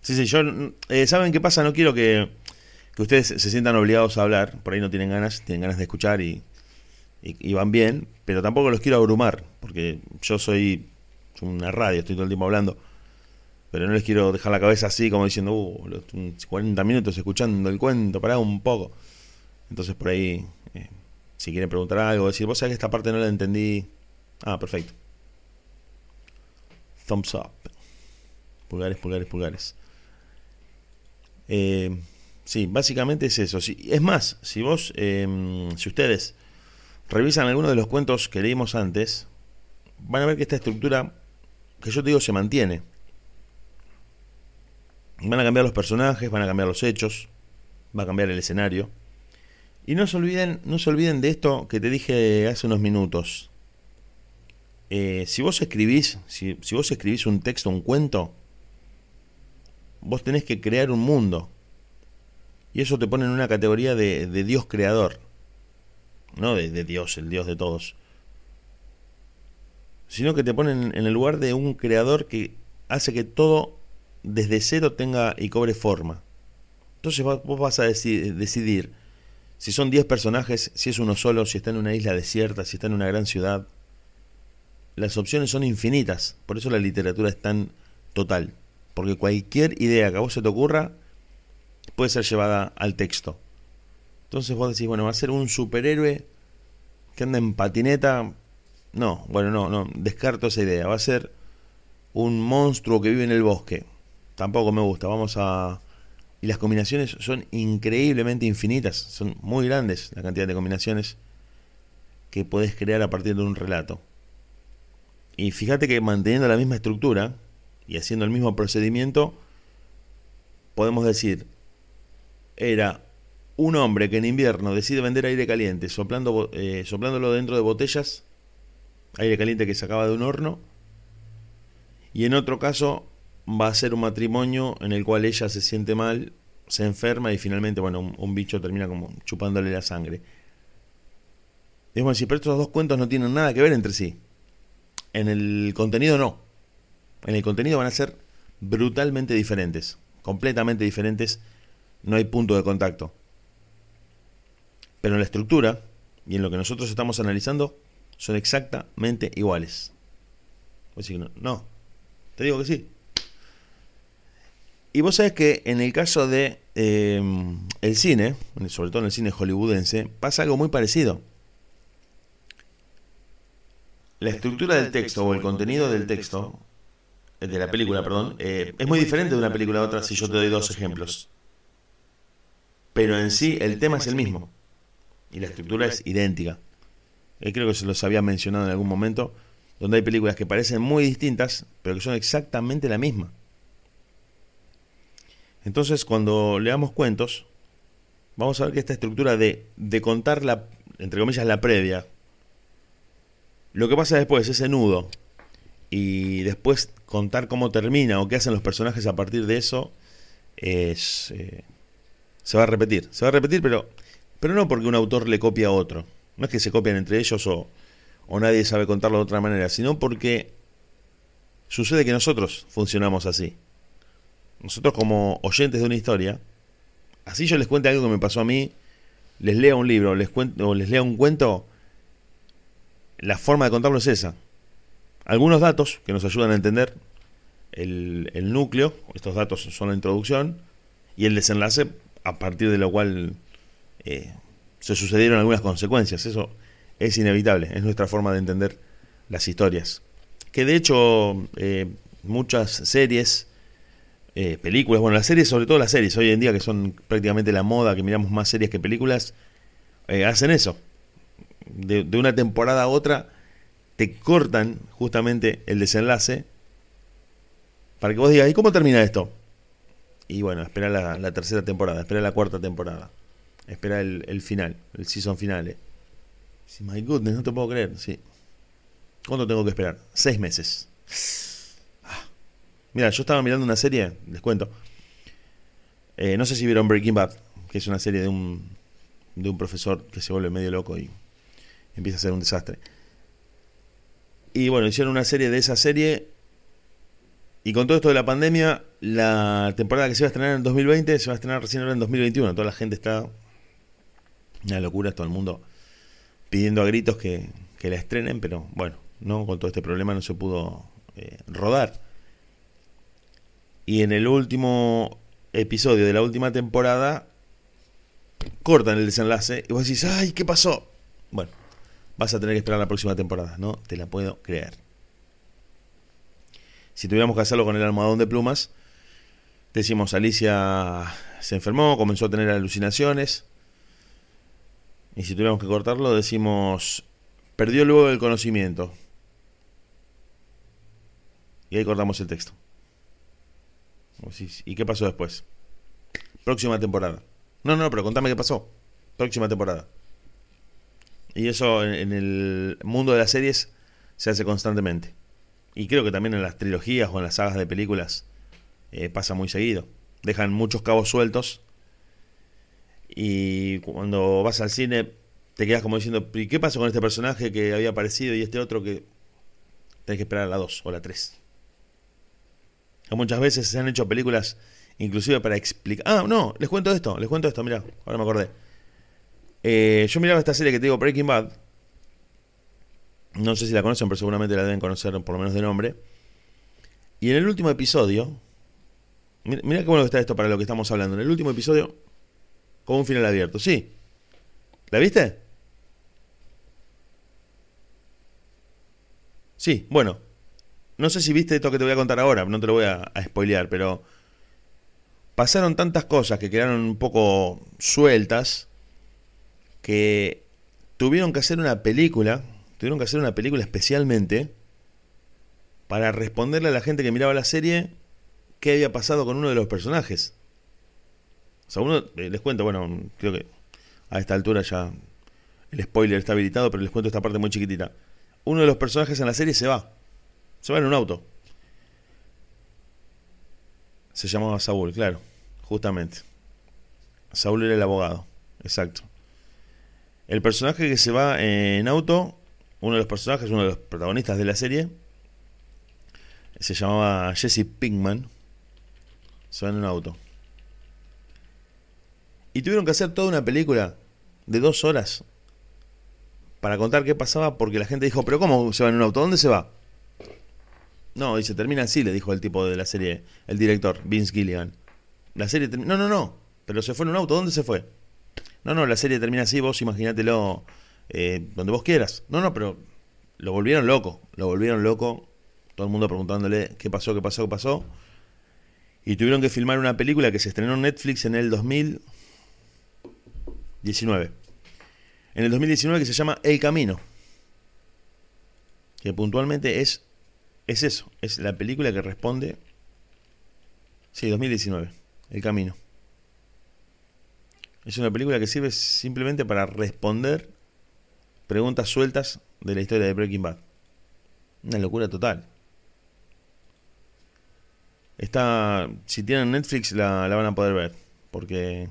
Sí, sí, yo, eh, ¿saben qué pasa? No quiero que, que ustedes se sientan obligados a hablar, por ahí no tienen ganas, tienen ganas de escuchar y, van bien, pero tampoco los quiero abrumar, porque yo soy una radio, estoy todo el tiempo hablando pero no les quiero dejar la cabeza así como diciendo, uh, los 40 minutos escuchando el cuento, pará un poco. Entonces por ahí, eh, si quieren preguntar algo, decir, vos sabés que esta parte no la entendí. Ah, perfecto. Thumbs up. Pulgares, pulgares, pulgares. Eh, sí, básicamente es eso. Si, es más, si vos, eh, si ustedes revisan algunos de los cuentos que leímos antes, van a ver que esta estructura, que yo te digo, se mantiene. Van a cambiar los personajes, van a cambiar los hechos, va a cambiar el escenario. Y no se olviden, no se olviden de esto que te dije hace unos minutos. Eh, si vos escribís, si, si vos escribís un texto, un cuento, vos tenés que crear un mundo. Y eso te pone en una categoría de, de Dios creador. No de, de, Dios, el Dios de todos. Sino que te ponen en el lugar de un creador que hace que todo desde cero tenga y cobre forma. Entonces vos vas a decidir si son 10 personajes, si es uno solo, si está en una isla desierta, si está en una gran ciudad. Las opciones son infinitas, por eso la literatura es tan total. Porque cualquier idea que a vos se te ocurra puede ser llevada al texto. Entonces vos decís, bueno, va a ser un superhéroe que anda en patineta. No, bueno, no, no, descarto esa idea. Va a ser un monstruo que vive en el bosque tampoco me gusta. Vamos a... Y las combinaciones son increíblemente infinitas, son muy grandes la cantidad de combinaciones que puedes crear a partir de un relato. Y fíjate que manteniendo la misma estructura y haciendo el mismo procedimiento, podemos decir, era un hombre que en invierno decide vender aire caliente soplando, eh, soplándolo dentro de botellas, aire caliente que sacaba de un horno, y en otro caso va a ser un matrimonio en el cual ella se siente mal, se enferma y finalmente, bueno, un, bicho termina como chupándole la sangre. Digamos así, pero estos dos cuentos no tienen nada que ver entre sí. En el contenido no. En el contenido van a ser brutalmente diferentes, completamente diferentes, no hay punto de contacto. Pero en la estructura y en lo que nosotros estamos analizando son exactamente iguales. no, no, te digo que sí. Y vos sabés que en el caso de eh, el cine, sobre todo en el cine hollywoodense, pasa algo muy parecido. La estructura del texto o el contenido del texto, eh, de la película, perdón, eh, es muy diferente de una película a otra si yo te doy dos ejemplos. Pero en sí el tema es el mismo. Y la estructura es idéntica. creo que se los había mencionado en algún momento, donde hay películas que parecen muy distintas, pero que son exactamente la misma. Entonces, cuando leamos cuentos, vamos a ver que esta estructura de, de contar la, entre comillas, la previa, lo que pasa después, ese nudo, y después contar cómo termina o qué hacen los personajes a partir de eso, es, eh, se va a repetir. Se va a repetir, pero, pero no porque un autor le copia a otro. No es que se copian entre ellos o, o nadie sabe contarlo de otra manera, sino porque sucede que nosotros funcionamos así nosotros como oyentes de una historia, así yo les cuente algo que me pasó a mí, les lea un libro les cuento, o les lea un cuento, la forma de contarlo es esa. Algunos datos que nos ayudan a entender el, el núcleo, estos datos son la introducción, y el desenlace a partir de lo cual eh, se sucedieron algunas consecuencias. Eso es inevitable, es nuestra forma de entender las historias. Que de hecho eh, muchas series eh, películas, bueno, las series, sobre todo las series, hoy en día que son prácticamente la moda, que miramos más series que películas, hacen eso. De, una temporada a otra te cortan justamente el desenlace para que vos digas, ¿y cómo termina esto? Y bueno, espera la, tercera temporada, espera la cuarta temporada. Espera el, final, el season final. Sí, my goodness, no te puedo creer. Sí. ¿Cuánto tengo que esperar? Seis meses. Ah. Mira, yo estaba mirando una serie, les cuento. Eh, no sé si vieron Breaking Bad, que es una serie de un, de un profesor que se vuelve medio loco y empieza a ser un desastre. Y bueno, hicieron una serie de esa serie. Y con todo esto de la pandemia, la temporada que se va a estrenar en 2020 se va a estrenar recién ahora en 2021. Toda la gente está. Una locura, todo el mundo pidiendo a gritos que, la estrenen, pero bueno, no con todo este problema no se pudo eh, rodar. Y en el último episodio de la última temporada cortan el desenlace y vos decís, ay, ¿qué pasó? Bueno, vas a tener que esperar la próxima temporada, no te la puedo creer. Si tuviéramos que hacerlo con el almohadón de plumas, decimos, Alicia se enfermó, comenzó a tener alucinaciones. Y si tuviéramos que cortarlo, decimos, perdió luego el conocimiento. Y ahí cortamos el texto. ¿Y qué pasó después? Próxima temporada. No, no, pero contame qué pasó. Próxima temporada. Y eso en, el mundo de las series se hace constantemente. Y creo que también en las trilogías o en las sagas de películas eh, pasa muy seguido. Dejan muchos cabos sueltos. Y cuando vas al cine te quedas como diciendo, ¿y qué pasó con este personaje que había aparecido y este otro que tenés que esperar a la 2 o la 3? Muchas veces se han hecho películas inclusive para explicar... Ah, no, les cuento esto, les cuento esto, mira, ahora me acordé. Eh, yo miraba esta serie que te digo, Breaking Bad. No sé si la conocen, pero seguramente la deben conocer por lo menos de nombre. Y en el último episodio, mira, qué bueno que está esto para lo que estamos hablando. En el último episodio, con un final abierto, ¿sí? ¿La viste? Sí, bueno, no sé si viste esto que te voy a contar ahora, no te lo voy a, spoilear, pero pasaron tantas cosas que quedaron un poco sueltas que tuvieron que hacer una película, tuvieron que hacer una película especialmente para responderle a la gente que miraba la serie qué había pasado con uno de los personajes. O sea, uno, eh, les cuento, bueno, creo que a esta altura ya el spoiler está habilitado, pero les cuento esta parte muy chiquitita. Uno de los personajes en la serie se va. Se va en un auto. Se llamaba Saúl, claro, justamente. Saúl era el abogado, exacto. El personaje que se va en auto, uno de los personajes, uno de los protagonistas de la serie, se llamaba Jesse Pinkman. Se va en un auto. Y tuvieron que hacer toda una película de dos horas para contar qué pasaba porque la gente dijo, pero ¿cómo se va en un auto? ¿Dónde se va? No, dice, termina así, le dijo el tipo de la serie, el director, Vince Gilligan. La serie No, no, no, pero se fue en un auto, ¿dónde se fue? No, no, la serie termina así, vos imagínatelo eh, donde vos quieras. No, no, pero lo volvieron loco, lo volvieron loco. Todo el mundo preguntándole qué pasó, qué pasó, qué pasó. Y tuvieron que filmar una película que se estrenó en Netflix en el 2019. En el 2019 que se llama El Camino. Que puntualmente es es eso, es la película que responde. Sí, 2019, El Camino. Es una película que sirve simplemente para responder preguntas sueltas de la historia de Breaking Bad. Una locura total. Está, si tienen Netflix la, van a poder ver, porque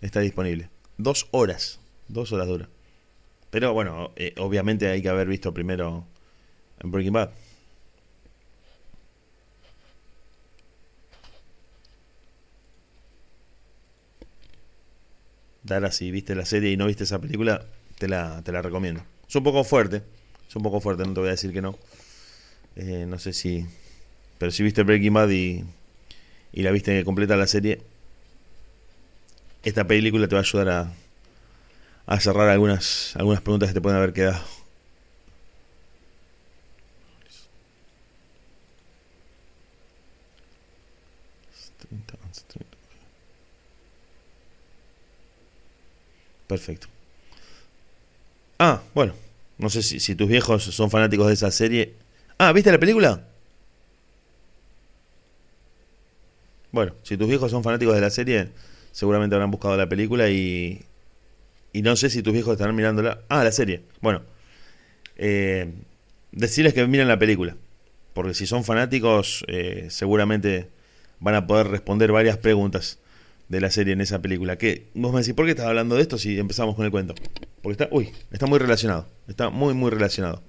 está disponible. Dos horas, dos horas dura. Pero bueno, eh, obviamente hay que haber visto primero Breaking Bad. Dara, si viste la serie y no viste esa película, te la, te la recomiendo. Es un poco fuerte, es un poco fuerte, no te voy a decir que no. Eh, no sé si. Pero si viste Breaking Bad y, y la viste completa la serie, esta película te va a ayudar a, a cerrar algunas, algunas preguntas que te pueden haber quedado. Perfecto. Ah, bueno. No sé si, tus viejos son fanáticos de esa serie. Ah, ¿viste la película? Bueno, si tus viejos son fanáticos de la serie, seguramente habrán buscado la película y, y no sé si tus viejos estarán mirándola. Ah, la serie. Bueno, eh, decirles que miren la película. Porque si son fanáticos, eh, seguramente van a poder responder varias preguntas de la serie en esa película. Que vos me decís, ¿por qué estás hablando de esto si empezamos con el cuento? Porque está, uy, está muy relacionado. Está muy, muy relacionado.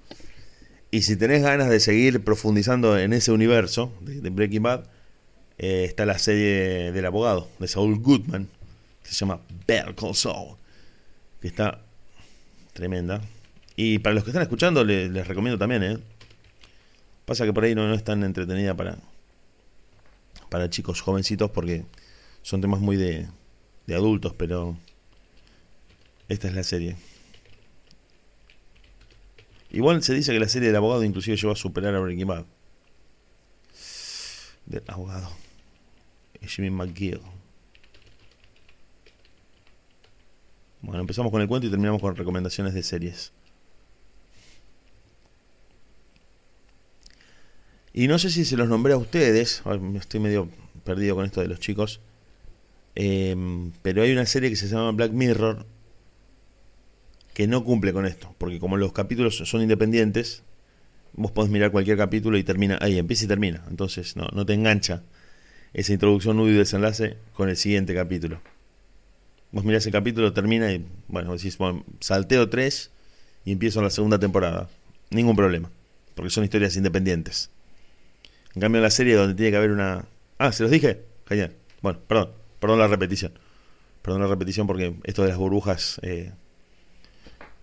Y si tenés ganas de seguir profundizando en ese universo de, Breaking Bad, eh, está la serie del abogado, de Saul Goodman, que se llama Better Call Saul, que está tremenda. Y para los que están escuchando, le- les recomiendo también, ¿eh? Pasa que por ahí no, no es tan entretenida para, para chicos jovencitos porque son temas muy de, de adultos, pero esta es la serie. Igual se dice que la serie del abogado inclusive llegó a superar a Breaking Bad. Del abogado. Jimmy McGill. Bueno, empezamos con el cuento y terminamos con recomendaciones de series. Y no sé si se los nombré a ustedes, estoy medio perdido con esto de los chicos, em, pero hay una serie que se llama Black Mirror que no cumple con esto, porque como los capítulos son independientes, vos podés mirar cualquier capítulo y termina ahí, empieza y termina, entonces no, no te engancha esa introducción, nudo y desenlace con el siguiente capítulo. Vos mirás el capítulo, termina y, bueno, decís, bueno, salteo 3 y empiezo la segunda temporada. Ningún problema, porque son historias independientes. En cambio, la serie donde tiene que haber una... Ah, ¿se los dije? Genial. Bueno, perdón, perdón la repetición. Perdón la repetición porque esto de las burbujas eh,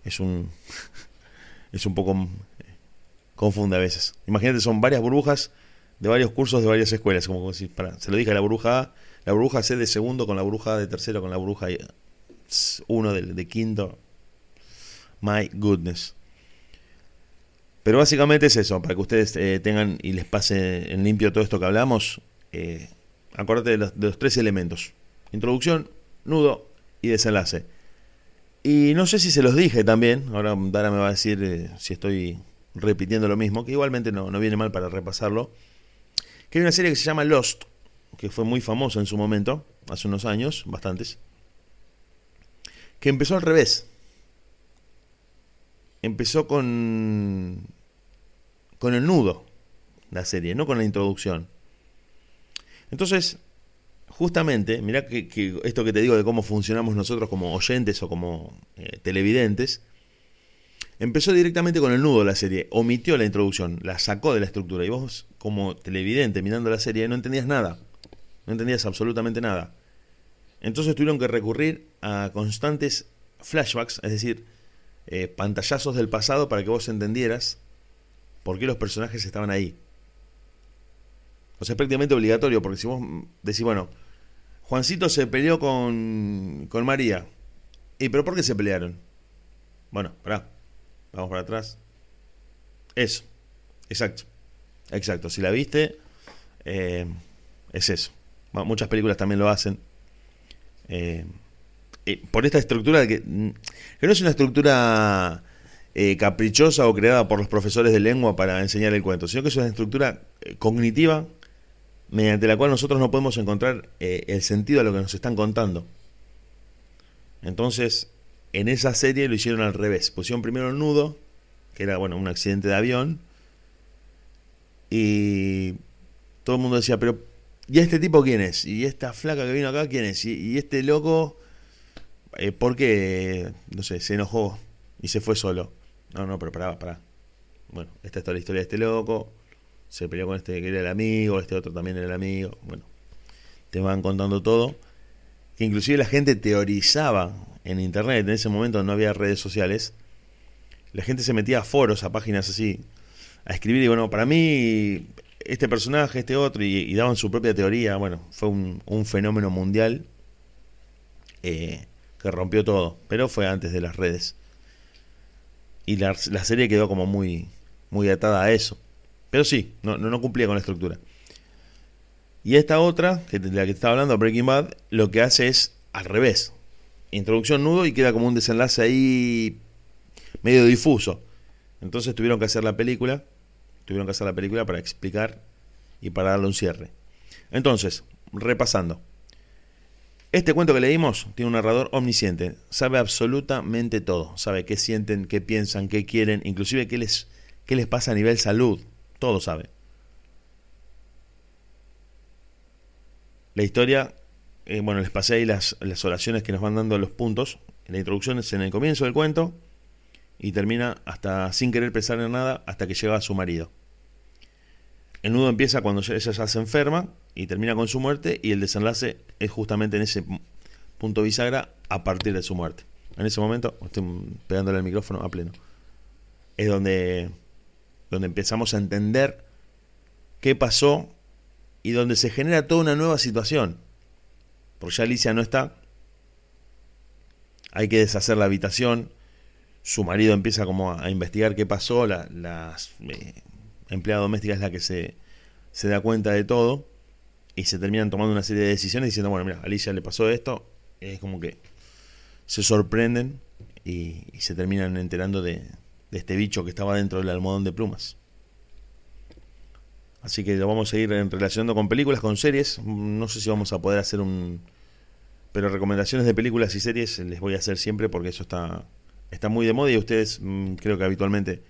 es un... *laughs* es un poco... eh, confunde a veces. Imagínate, son varias burbujas de varios cursos de varias escuelas. Como si, se lo dije a la burbuja A, la burbuja C de segundo con la burbuja A de tercero con la burbuja 1 de, de quinto. My goodness. Pero básicamente es eso, para que ustedes eh, tengan y les pase en limpio todo esto que hablamos. Acuérdate de los, de los tres elementos. Introducción, nudo y desenlace. Y no sé si se los dije también, ahora Dara me va a decir eh, si estoy repitiendo lo mismo, que igualmente no, no viene mal para repasarlo. Que hay una serie que se llama Lost, que fue muy famosa en su momento, hace unos años, bastantes, que empezó al revés. Empezó con con el nudo la serie, no con la introducción. Entonces, justamente, mirá que, esto que te digo de cómo funcionamos nosotros como oyentes o como eh, televidentes, empezó directamente con el nudo la serie, omitió la introducción, la sacó de la estructura y vos como televidente mirando la serie no entendías nada, no entendías absolutamente nada. Entonces tuvieron que recurrir a constantes flashbacks, es decir, eh, pantallazos del pasado para que vos entendieras por qué los personajes estaban ahí. O sea, es prácticamente obligatorio, porque si vos decís, bueno, Juancito se peleó con, con María. ¿Y pero por qué se pelearon? Bueno, pará, vamos para atrás. Eso, exacto, exacto. Si la viste, eh, es eso. Muchas películas también lo hacen. Eh, por esta estructura que, que no es una estructura eh, caprichosa o creada por los profesores de lengua para enseñar el cuento, sino que es una estructura eh, cognitiva mediante la cual nosotros no podemos encontrar eh, el sentido a lo que nos están contando. Entonces, en esa serie lo hicieron al revés. Pusieron primero el nudo, que era bueno, un accidente de avión, y todo el mundo decía, pero ¿y este tipo quién es? ¿Y esta flaca que vino acá quién es? ¿Y, este loco eh, por qué, no sé, se enojó y se fue solo? No, no, pero pará, pará. Bueno, esta es toda la historia de este loco. Se peleó con este que era el amigo, este otro también era el amigo. Bueno, te van contando todo. Que inclusive la gente teorizaba en internet, en ese momento no había redes sociales. La gente se metía a foros, a páginas así, a escribir y bueno, para mí este personaje, este otro, y, daban su propia teoría. Bueno, fue un, un fenómeno mundial eh, que rompió todo, pero fue antes de las redes. Y la, la serie quedó como muy, muy atada a eso. Pero sí, no, no, no cumplía con la estructura. Y esta otra, de la que estaba hablando, Breaking Bad, lo que hace es al revés. Introducción nudo y queda como un desenlace ahí medio difuso. Entonces tuvieron que hacer la película, tuvieron que hacer la película para explicar y para darle un cierre. Entonces, repasando. Este cuento que leímos tiene un narrador omnisciente, sabe absolutamente todo, sabe qué sienten, qué piensan, qué quieren, inclusive qué les, qué les pasa a nivel salud, todo sabe. La historia, eh, bueno, les pasé ahí las, las oraciones que nos van dando los puntos. La introducción es en el comienzo del cuento y termina hasta sin querer pensar en nada hasta que llega a su marido. El nudo empieza cuando ella ya se enferma y termina con su muerte y el desenlace es justamente en ese punto bisagra a partir de su muerte. En ese momento, estoy pegándole el micrófono a pleno, es donde, donde empezamos a entender qué pasó y donde se genera toda una nueva situación. Porque ya Alicia no está, hay que deshacer la habitación, su marido empieza como a, investigar qué pasó, la, las eh, empleada doméstica es la que se, se da cuenta de todo. Y se terminan tomando una serie de decisiones diciendo, bueno, mira, Alicia le pasó esto, es como que se sorprenden y, se terminan enterando de, de este bicho que estaba dentro del almohadón de plumas. Así que lo vamos a ir relacionando con películas, con series. No sé si vamos a poder hacer un... Pero recomendaciones de películas y series les voy a hacer siempre porque eso está, está muy de moda y ustedes mm, creo que habitualmente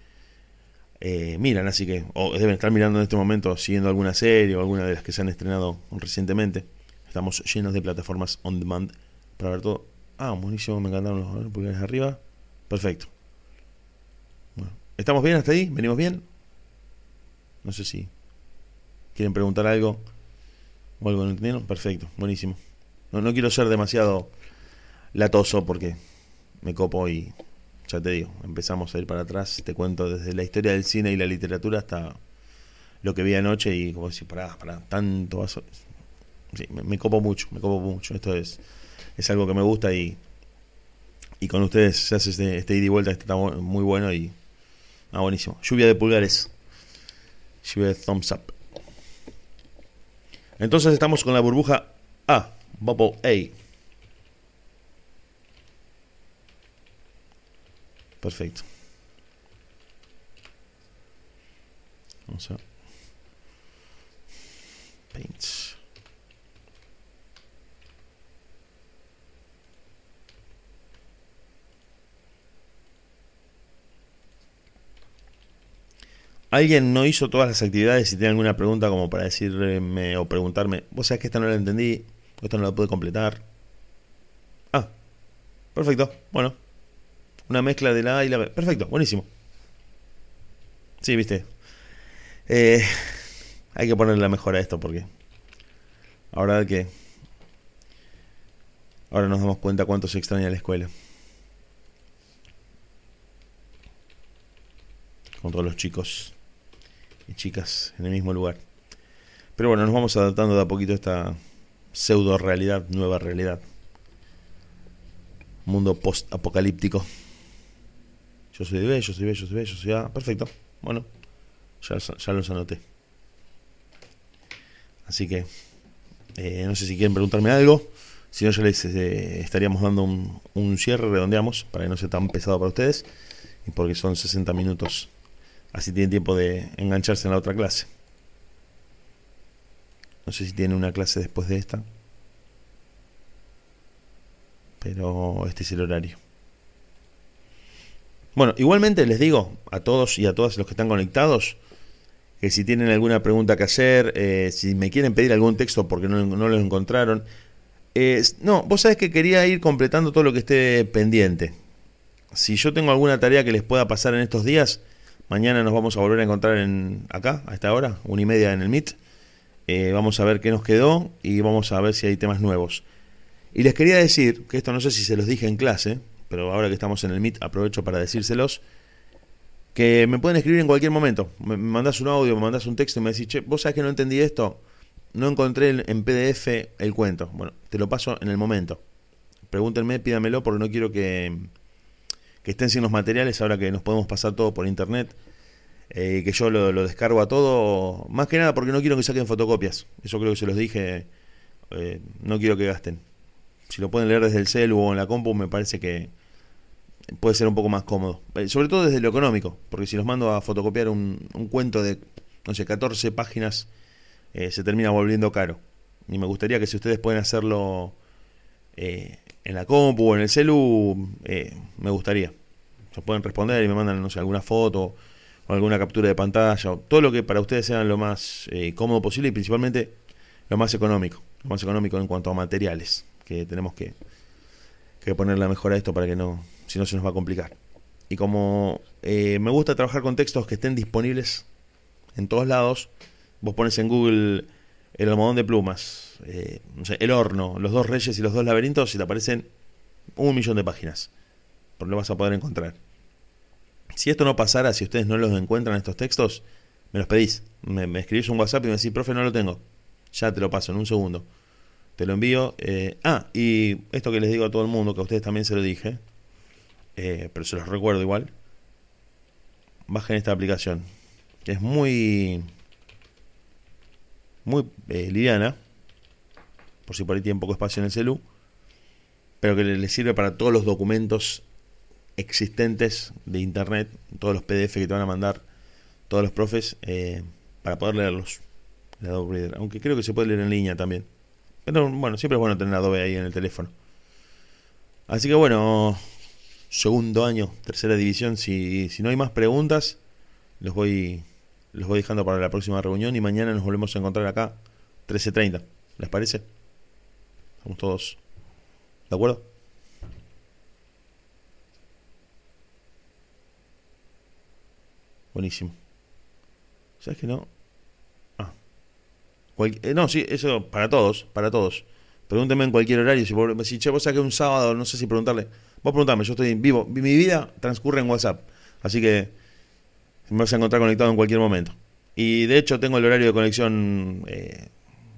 eh, miran, así que o deben estar mirando en este momento, siguiendo alguna serie o alguna de las que se han estrenado recientemente. Estamos llenos de plataformas on demand para ver todo. Ah, buenísimo, me encantaron los pulgares arriba. Perfecto. ¿Estamos bien hasta ahí? ¿Venimos bien? No sé si quieren preguntar algo o algo no entendieron. Perfecto, buenísimo. No, no quiero ser demasiado latoso porque me copo y ya te digo, empezamos a ir para atrás, te cuento desde la historia del cine y la literatura hasta lo que vi anoche y como decir, pará, pará, tanto vaso. Me, copo mucho, me copo mucho. Esto es, es algo que me gusta y, y con ustedes se hace este, este ida y vuelta, está muy bueno y... Ah, buenísimo. Lluvia de pulgares. Lluvia de thumbs up. Entonces estamos con la burbuja A, Bubble A. Perfecto. Vamos a paints. ¿Alguien no hizo todas las actividades? Si tiene alguna pregunta como para decirme o preguntarme, vos sabés que esta no la entendí, esta no la pude completar. Ah, perfecto, bueno. Una mezcla de la A y la B. Perfecto, buenísimo. Sí, viste. Eh, hay que ponerle la mejor a esto porque ahora que ahora nos damos cuenta cuánto se extraña la escuela. Con todos los chicos y chicas en el mismo lugar. Pero bueno, nos vamos adaptando de a poquito a esta pseudo realidad, nueva realidad. Mundo post apocalíptico. Yo soy B, yo soy B, yo soy B, yo soy A. Perfecto. Bueno, ya, ya los anoté. Así que, eh, no sé si quieren preguntarme algo. Si no, ya les eh, estaríamos dando un, un, cierre, redondeamos, para que no sea tan pesado para ustedes. Y porque son 60 minutos. Así tienen tiempo de engancharse en la otra clase. No sé si tienen una clase después de esta. Pero este es el horario. Bueno, igualmente les digo a todos y a todas los que están conectados que si tienen alguna pregunta que hacer, eh, si me quieren pedir algún texto porque no, no lo encontraron. no, vos sabés que quería ir completando todo lo que esté pendiente. Si yo tengo alguna tarea que les pueda pasar en estos días, mañana nos vamos a volver a encontrar en acá, a esta hora, una y media en el Meet. Eh, vamos a ver qué nos quedó y vamos a ver si hay temas nuevos. Y les quería decir, que esto no sé si se los dije en clase, pero ahora que estamos en el Meet aprovecho para decírselos, que me pueden escribir en cualquier momento. Me mandas un audio, me mandas un texto y me decís, che, vos sabés que no entendí esto, no encontré en PDF el cuento. Bueno, te lo paso en el momento. Pregúntenme, pídamelo porque no quiero que, que estén sin los materiales ahora que nos podemos pasar todo por internet. Eh, que yo lo, descargo a todo, más que nada porque no quiero que saquen fotocopias. Eso creo que se los dije, eh, no quiero que gasten si lo pueden leer desde el cel o en la compu, me parece que puede ser un poco más cómodo. Eh, sobre todo desde lo económico, porque si los mando a fotocopiar un, cuento de, no sé, 14 páginas, eh, se termina volviendo caro. Y me gustaría que si ustedes pueden hacerlo en la compu o en el celu, me gustaría. Pueden responder y me mandan, no sé, alguna foto o alguna captura de pantalla, o todo lo que para ustedes sea lo más eh, cómodo posible y principalmente lo más económico, lo más económico en cuanto a materiales, que tenemos que, que poner la mejor a esto para que no, si no se nos va a complicar. Y como eh, me gusta trabajar con textos que estén disponibles en todos lados, vos pones en Google el almohadón de plumas, eh, no sé, el horno, los dos reyes y los dos laberintos y te aparecen un millón de páginas. Por lo vas a poder encontrar. Si esto no pasara, si ustedes no los encuentran estos textos, me los pedís. Me, escribís un WhatsApp y me decís, profe, no lo tengo. Ya te lo paso en un segundo. Te lo envío. eh, ah, y esto que les digo a todo el mundo, que a ustedes también se lo dije, eh, pero se los recuerdo igual. Bajen esta aplicación, es muy, muy eh, liviana, por si por ahí tiene poco espacio en el celu, pero que le, le sirve para todos los documentos existentes de internet, todos los PDF que te van a mandar todos los profes, eh, para poder leerlos. El Adobe Reader, aunque creo que se puede leer en línea también. Pero bueno, siempre es bueno tener Adobe ahí en el teléfono. Así que bueno, segundo año, tercera división. Si, si no hay más preguntas, los voy, los voy dejando para la próxima reunión y mañana nos volvemos a encontrar acá, 13.30. ¿Les parece? Estamos todos de acuerdo. Buenísimo. ¿Sabes que no? Ah. Eh, no, sí, eso para todos, para todos. Pregúntenme en cualquier horario. Si, por- si che, vos saqué un sábado, no sé si preguntarle. Vos preguntame, yo estoy vivo. Mi mi vida transcurre en WhatsApp. Así que me vas a encontrar conectado en cualquier momento. Y de hecho tengo el horario de conexión eh,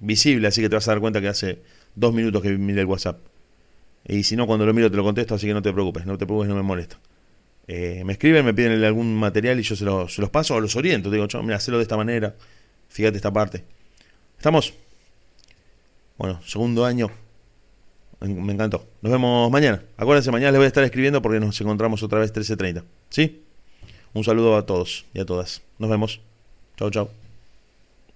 visible, así que te vas a dar cuenta que hace dos minutos que miré el WhatsApp. Y si no, cuando lo miro te lo contesto, así que no te preocupes, no te preocupes, no me molesta. Eh, me escriben, me piden algún material y yo se, se los paso o los oriento. Digo, "Cho, mira, hacelo de esta manera, fíjate esta parte. ¿Estamos? Bueno, segundo año. Me encantó. Nos vemos mañana. Acuérdense, mañana les voy a estar escribiendo porque nos encontramos otra vez 13.30. ¿Sí? Un saludo a todos y a todas. Nos vemos. Chau, chau.